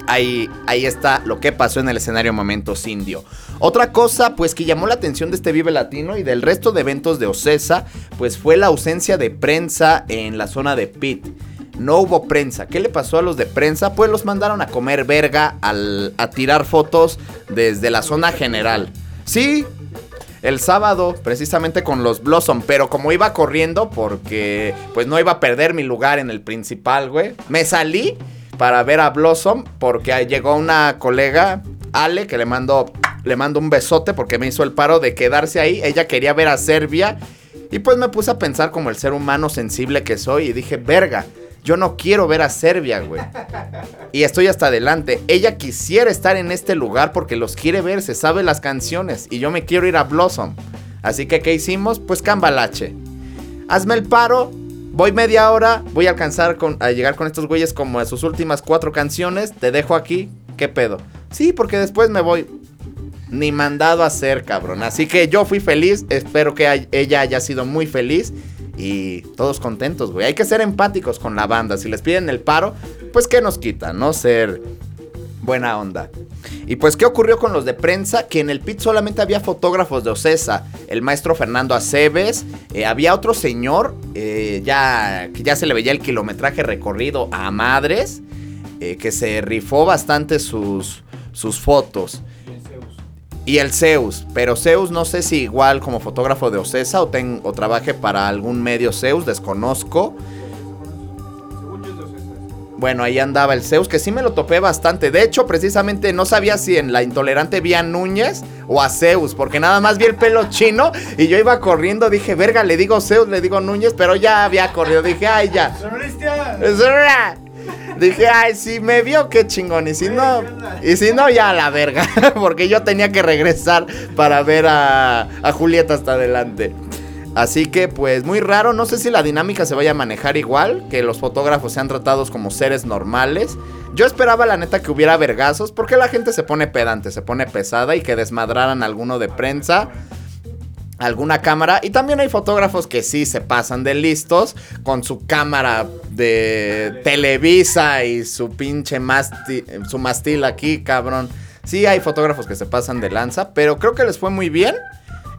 Ahí, ahí está lo que pasó en el escenario Momentos Indio. Otra cosa, pues que llamó la atención de este Vive Latino y del resto de eventos de Ocesa, pues fue la ausencia de prensa en la zona de Pit. No hubo prensa. ¿Qué le pasó a los de prensa? Pues los mandaron a comer verga, al- a tirar fotos desde la zona general. Sí, el sábado, precisamente con los Blossom, pero como iba corriendo, porque pues no iba a perder mi lugar en el principal, güey, me salí para ver a Blossom, porque llegó una colega, Ale, que le mando, le mando un besote porque me hizo el paro de quedarse ahí. Ella quería ver a Serbia, y pues me puse a pensar como el ser humano sensible que soy, y dije, verga. Yo no quiero ver a Serbia, güey. Y estoy hasta adelante. Ella quisiera estar en este lugar porque los quiere ver, se sabe las canciones. Y yo me quiero ir a Blossom. Así que, ¿qué hicimos? Pues cambalache. Hazme el paro. Voy media hora. Voy a alcanzar con, a llegar con estos güeyes como a sus últimas cuatro canciones. Te dejo aquí. ¿Qué pedo? Sí, porque después me voy. ni mandado a hacer, cabrón. Así que yo fui feliz, espero que ella haya sido muy feliz y todos contentos, güey. Hay que ser empáticos con la banda. Si les piden el paro, pues ¿qué nos quita, no? Ser buena onda. Y pues, ¿qué ocurrió con los de prensa? Que en el pit solamente había fotógrafos de Ocesa, el maestro Fernando Aceves, eh, había otro señor, eh, ya, que ya se le veía el kilometraje recorrido a madres, eh, que se rifó bastante sus, sus fotos. Y el Zeus, pero Zeus no sé si igual como fotógrafo de Ocesa o, ten- o trabaje para algún medio Zeus, desconozco. Bueno, ahí andaba el Zeus, que sí me lo topé bastante. De hecho, precisamente no sabía si en la intolerante vi a Núñez o a Zeus, porque nada más vi el pelo chino y yo iba corriendo. Dije, verga, le digo Zeus, le digo Núñez, pero ya había corrido. Dije, ay, ya. Dije, ay, si me vio, qué chingón. Y si no, y si no, ya a la verga. (laughs) Porque yo tenía que regresar para ver a, a Julieta hasta adelante. Así que, pues, muy raro. No sé si la dinámica se vaya a manejar igual. Que los fotógrafos sean tratados como seres normales. Yo esperaba, la neta, que hubiera vergazos. Porque la gente se pone pedante, se pone pesada. Y que desmadraran alguno de prensa alguna cámara. Y también hay fotógrafos que sí se pasan de listos con su cámara de Televisa y su pinche masti- su mastil aquí, cabrón. Sí hay fotógrafos que se pasan de lanza, pero creo que les fue muy bien.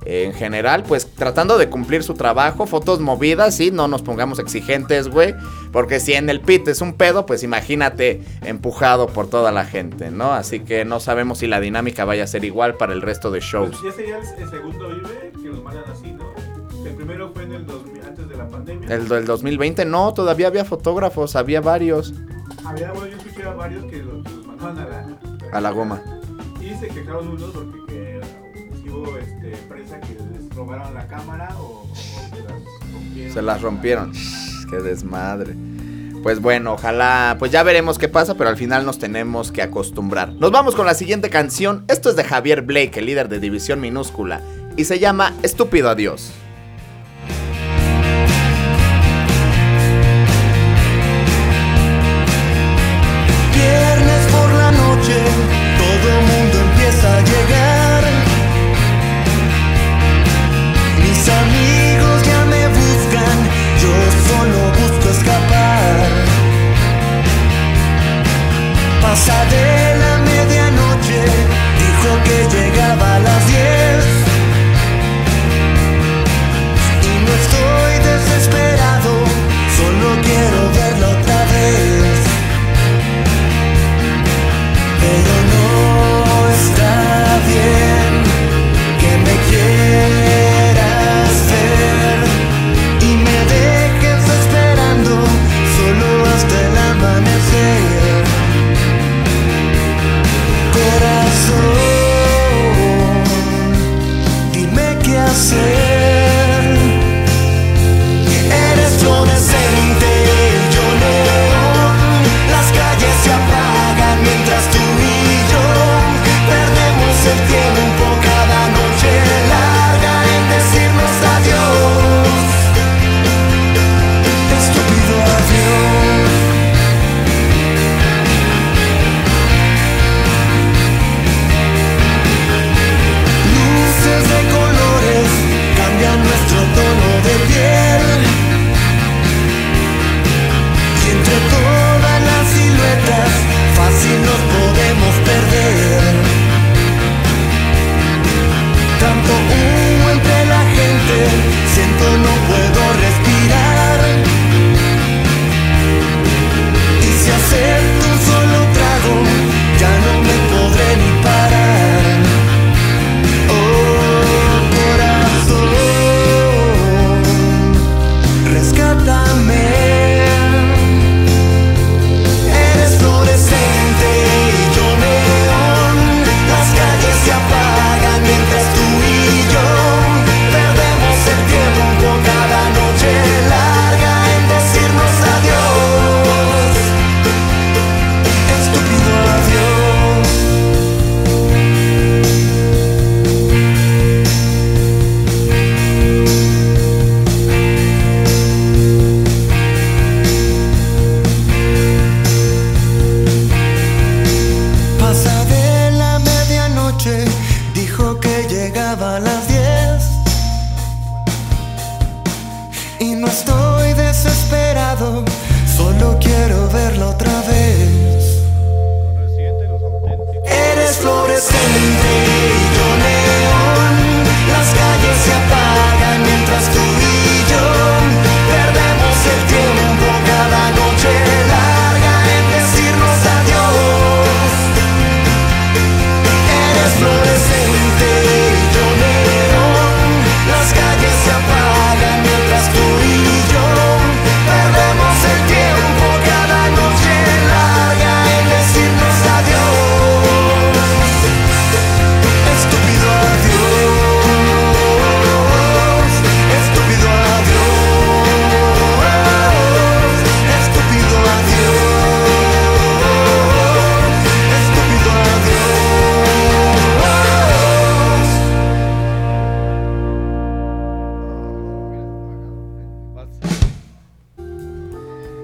En general, pues tratando de cumplir su trabajo, fotos movidas, sí, no nos pongamos exigentes, güey. Porque si en el pit es un pedo, pues imagínate empujado por toda la gente, ¿no? Así que no sabemos si la dinámica vaya a ser igual para el resto de shows. Pues ya sería el, segundo Vive que los mandan así, ¿no? El primero fue en el 2000, antes de la pandemia. El del 2020 no, todavía había fotógrafos, había varios Había, bueno, yo escuché a varios que los, los mandaban a la... a la goma. Y se quejaron unos porque que, sí hubo este, prensa que les robaron la cámara o, o que las rompieron. Se las rompieron. Qué desmadre. Pues bueno, ojalá, pues ya veremos qué pasa, pero al final nos tenemos que acostumbrar. Nos vamos con la siguiente canción. Esto es de Javier Blake, el líder de División Minúscula, y se llama Estúpido Adiós. Viernes por la noche, todo el mundo empieza a llegar. Pasa de la medianoche, dijo que llegaba say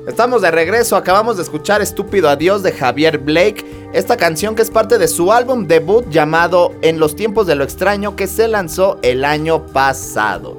Estamos de regreso, acabamos de escuchar Estúpido Adiós de Javier Blake, esta canción que es parte de su álbum debut llamado En los tiempos de lo extraño que se lanzó el año pasado.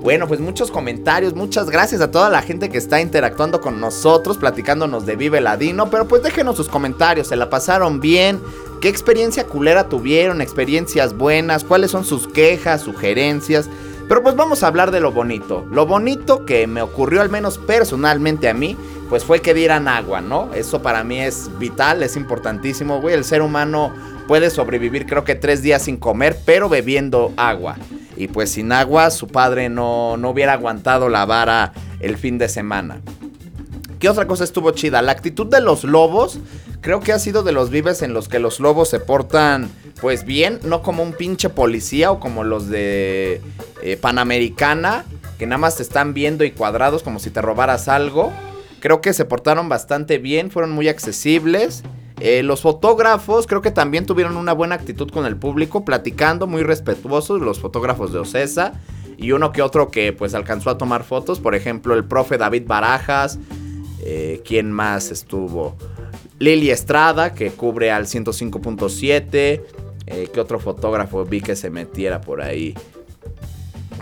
Bueno, pues muchos comentarios, muchas gracias a toda la gente que está interactuando con nosotros, platicándonos de Vive Ladino, pero pues déjenos sus comentarios, ¿se la pasaron bien? ¿Qué experiencia culera tuvieron? ¿Experiencias buenas? ¿Cuáles son sus quejas, sugerencias? Pero pues vamos a hablar de lo bonito. Lo bonito que me ocurrió al menos personalmente a mí, pues fue que dieran agua, ¿no? Eso para mí es vital, es importantísimo, güey. El ser humano puede sobrevivir creo que tres días sin comer, pero bebiendo agua. Y pues sin agua su padre no, no hubiera aguantado la vara el fin de semana. ¿Qué otra cosa estuvo chida? La actitud de los lobos. Creo que ha sido de los vives en los que los lobos se portan pues bien, no como un pinche policía o como los de eh, Panamericana, que nada más te están viendo y cuadrados como si te robaras algo. Creo que se portaron bastante bien, fueron muy accesibles. Eh, los fotógrafos creo que también tuvieron una buena actitud con el público, platicando, muy respetuosos, los fotógrafos de Ocesa. Y uno que otro que pues alcanzó a tomar fotos, por ejemplo el profe David Barajas. Eh, ¿Quién más estuvo? Lili Estrada, que cubre al 105.7. Eh, ¿Qué otro fotógrafo vi que se metiera por ahí?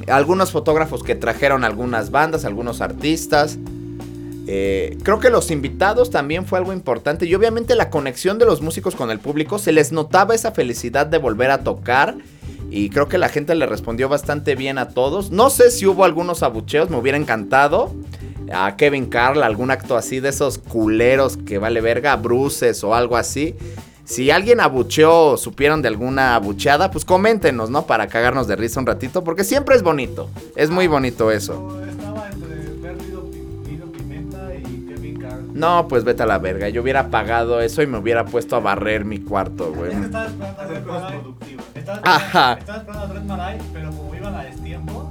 Algunos fotógrafos que trajeron algunas bandas, algunos artistas. Eh, creo que los invitados también fue algo importante. Y obviamente la conexión de los músicos con el público. Se les notaba esa felicidad de volver a tocar. Y creo que la gente le respondió bastante bien a todos. No sé si hubo algunos abucheos, me hubiera encantado. A Kevin Carl, algún acto así de esos culeros que vale verga, bruces o algo así. Si alguien abucheó o supieron de alguna abucheada, pues coméntenos, ¿no? Para cagarnos de risa un ratito, porque siempre es bonito. Es muy bonito eso. Estaba entre ver Lido Pi- Lido Pimenta y Kevin Carl. No, pues vete a la verga. Yo hubiera pagado eso y me hubiera puesto a barrer mi cuarto, güey. Estaba esperando a Hacer Brett cosas Maray. productivas. Estaba Ajá. esperando, estaba esperando a Brett Maray, pero como iban a destiempo,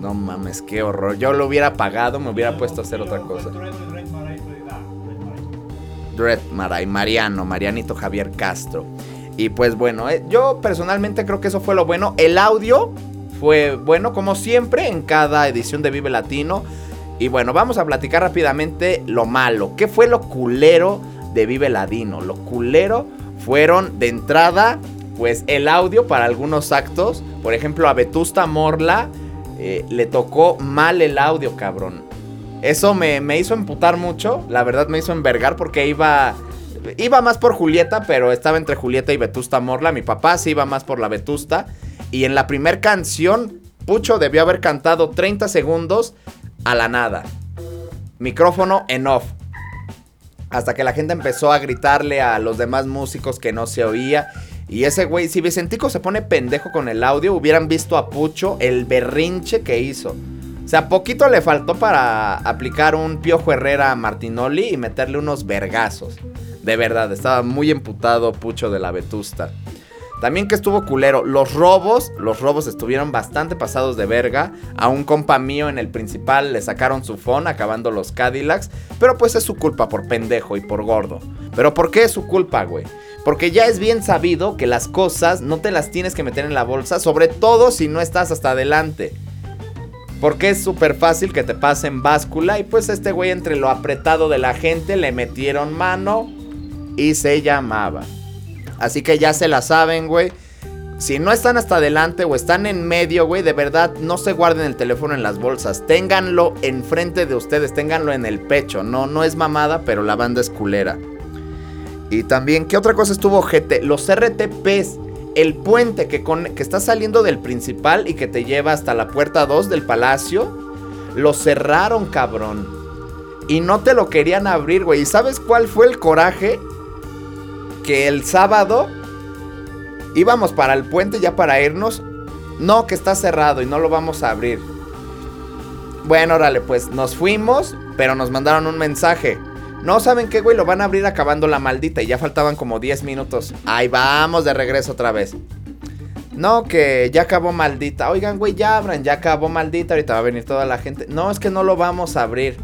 No mames, qué horror. Yo lo hubiera pagado, me hubiera puesto a hacer otra cosa. Dred Maray, Mariano, Marianito Javier Castro. Y pues bueno, eh, yo personalmente creo que eso fue lo bueno. El audio fue bueno, como siempre, en cada edición de Vive Latino. Y bueno, vamos a platicar rápidamente lo malo. ¿Qué fue lo culero de Vive Latino? Lo culero fueron de entrada, pues el audio para algunos actos. Por ejemplo, a Vetusta Morla eh, le tocó mal el audio, cabrón. Eso me, me hizo emputar mucho. La verdad me hizo envergar porque iba. Iba más por Julieta, pero estaba entre Julieta y Vetusta Morla. Mi papá sí iba más por la Vetusta. Y en la primera canción, Pucho debió haber cantado 30 segundos a la nada. Micrófono en off. Hasta que la gente empezó a gritarle a los demás músicos que no se oía. Y ese güey, si Vicentico se pone pendejo con el audio, hubieran visto a Pucho el berrinche que hizo. O sea, poquito le faltó para aplicar un Piojo Herrera a Martinoli y meterle unos vergazos. De verdad, estaba muy emputado Pucho de la Vetusta. También que estuvo culero, los robos, los robos estuvieron bastante pasados de verga. A un compa mío en el principal le sacaron su phone acabando los Cadillacs. Pero pues es su culpa por pendejo y por gordo. Pero ¿por qué es su culpa, güey? Porque ya es bien sabido que las cosas no te las tienes que meter en la bolsa, sobre todo si no estás hasta adelante. Porque es súper fácil que te pasen báscula y pues este güey entre lo apretado de la gente le metieron mano y se llamaba. Así que ya se la saben, güey. Si no están hasta adelante o están en medio, güey, de verdad, no se guarden el teléfono en las bolsas. Ténganlo enfrente de ustedes, ténganlo en el pecho. No, no es mamada, pero la banda es culera. Y también, ¿qué otra cosa estuvo GT? Los RTPs. El puente que, con, que está saliendo del principal y que te lleva hasta la puerta 2 del palacio. Lo cerraron, cabrón. Y no te lo querían abrir, güey. ¿Y sabes cuál fue el coraje? Que el sábado íbamos para el puente ya para irnos. No, que está cerrado y no lo vamos a abrir. Bueno, órale, pues nos fuimos, pero nos mandaron un mensaje. No saben qué, güey, lo van a abrir acabando la maldita y ya faltaban como 10 minutos. Ahí vamos de regreso otra vez. No, que ya acabó maldita. Oigan, güey, ya abran, ya acabó maldita. Ahorita va a venir toda la gente. No, es que no lo vamos a abrir.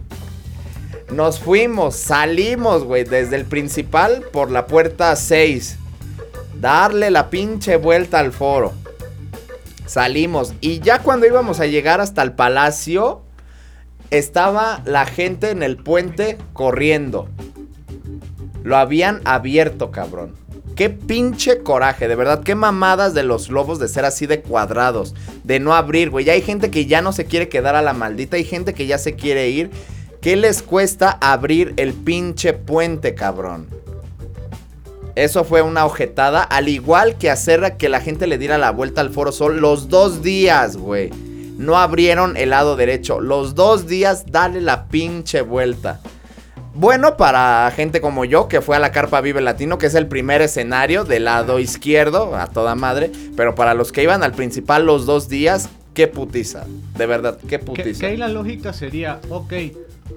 Nos fuimos, salimos, güey, desde el principal por la puerta 6. Darle la pinche vuelta al foro. Salimos. Y ya cuando íbamos a llegar hasta el palacio, estaba la gente en el puente corriendo. Lo habían abierto, cabrón. Qué pinche coraje, de verdad, qué mamadas de los lobos de ser así de cuadrados, de no abrir, güey. Ya hay gente que ya no se quiere quedar a la maldita, hay gente que ya se quiere ir. ¿Qué les cuesta abrir el pinche puente, cabrón? Eso fue una ojetada, al igual que hacer que la gente le diera la vuelta al Foro Sol los dos días, güey. No abrieron el lado derecho. Los dos días, dale la pinche vuelta. Bueno, para gente como yo, que fue a la Carpa Vive Latino, que es el primer escenario del lado izquierdo, a toda madre. Pero para los que iban al principal los dos días, qué putiza. De verdad, qué putiza. que ahí la lógica sería, ok,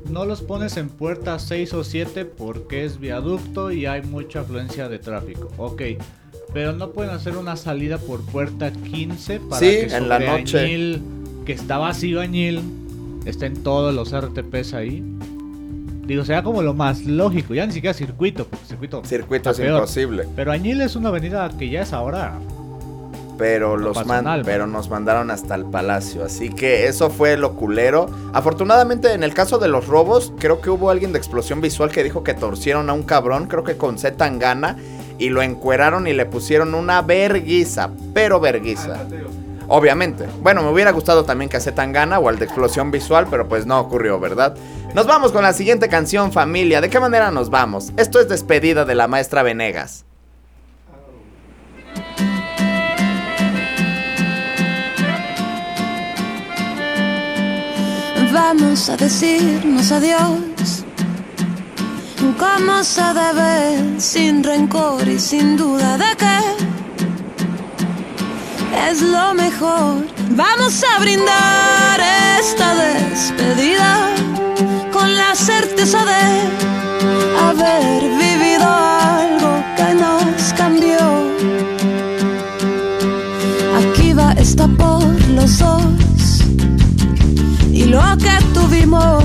no los pones en puerta 6 o 7 porque es viaducto y hay mucha afluencia de tráfico. Ok, pero no pueden hacer una salida por puerta 15 para Sí, que en la noche. Que está vacío Añil, estén todos los RTPs ahí. Digo, sería como lo más lógico, ya ni siquiera circuito, porque circuito, Circuito es está peor. imposible. Pero Añil es una avenida que ya es ahora. Pero, No los man- pero nos mandaron hasta el palacio. Así que eso fue lo culero. Afortunadamente, en el caso de los robos, creo que hubo alguien de explosión visual que dijo que torcieron a un cabrón, creo que con Z Tangana, y lo encueraron y le pusieron una verguiza, pero verguiza. Obviamente. Bueno, me hubiera gustado también que a Tangana o al de explosión visual, pero pues no ocurrió, ¿verdad? Nos vamos con la siguiente canción, familia. ¿De qué manera nos vamos? Esto es despedida de la maestra Venegas. Vamos a decirnos adiós. Como se debe, sin rencor y sin duda de que es lo mejor. Vamos a brindar esta despedida con la certeza de haber vivido algo que nos cambió. Aquí va esta por los dos y lo que tuvimos,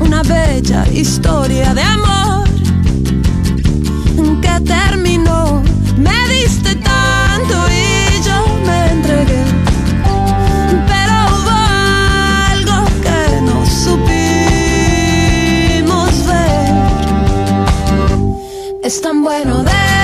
una bella historia de amor que terminó. Es tan bueno despedirnos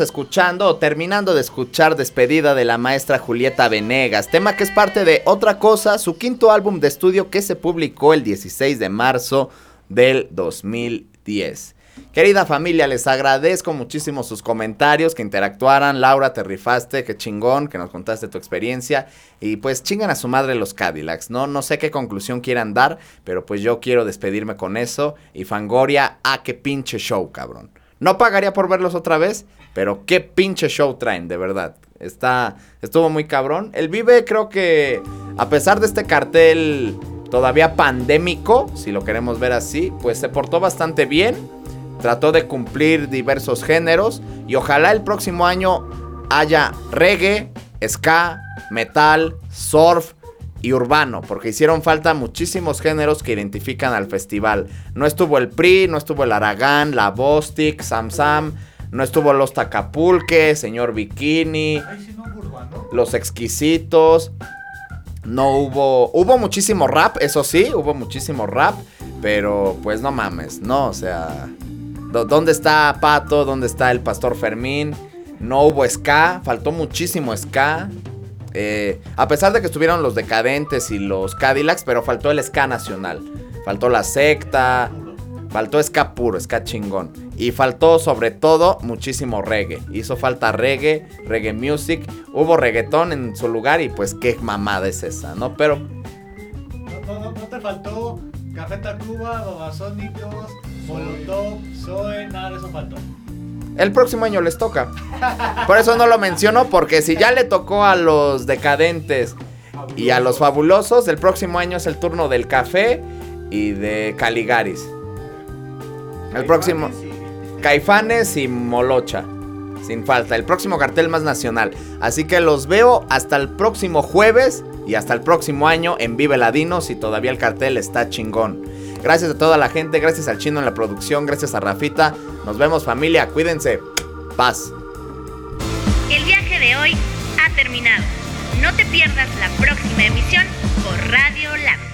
Escuchando o terminando de escuchar Despedida de la maestra Julieta Venegas, tema que es parte de Otra Cosa, su quinto álbum de estudio que se publicó el 16 de marzo del 2010. Querida familia, les agradezco muchísimo sus comentarios, que interactuaran. Laura, te rifaste, qué chingón, que nos contaste tu experiencia. Y pues chingan a su madre los Cadillacs, ¿no? No sé qué conclusión quieran dar, pero pues yo quiero despedirme con eso. Y Fangoria, ah, qué pinche show, cabrón. No pagaría por verlos otra vez, pero qué pinche show traen, de verdad. Está, estuvo muy cabrón. El Vive creo que, a pesar de este cartel todavía pandémico, si lo queremos ver así, pues se portó bastante bien. Trató de cumplir diversos géneros y ojalá el próximo año haya reggae, ska, metal, surf y urbano, porque hicieron falta muchísimos géneros que identifican al festival. No estuvo el PRI, no estuvo el Aragán, la Bostic, Sam Sam, no estuvo los Tacapulque, Señor Bikini, los Exquisitos. No hubo. Hubo muchísimo rap, eso sí, hubo muchísimo rap. Pero pues no mames, no, o sea. ¿Dónde está Pato? ¿Dónde está el Pastor Fermín? No hubo ska, faltó muchísimo ska. Eh, a pesar de que estuvieron los decadentes y los Cadillacs, pero faltó el ska nacional. Faltó la secta. Faltó ska puro, ska chingón. Y faltó sobre todo muchísimo reggae. Hizo falta reggae, reggae music. Hubo reggaetón en su lugar y pues qué mamada es esa, ¿no? Pero No, no, no, no te faltó Café Tacuba, Babasónicos, Molotov, Zoe, nada de eso faltó. el próximo año les toca. Por eso no lo menciono, porque si ya le tocó a los decadentes y a los fabulosos, el próximo año es el turno del café y de Caligaris. El próximo. Caifanes y Molocha. Sin falta. El próximo cartel más nacional. Así que los veo hasta el próximo jueves y hasta el próximo año en Vive Ladino si todavía el cartel está chingón. Gracias a toda la gente, gracias al chino en la producción, gracias a Rafita. Nos vemos familia, cuídense. Paz. El viaje de hoy ha terminado. No te pierdas la próxima emisión por Radio Land.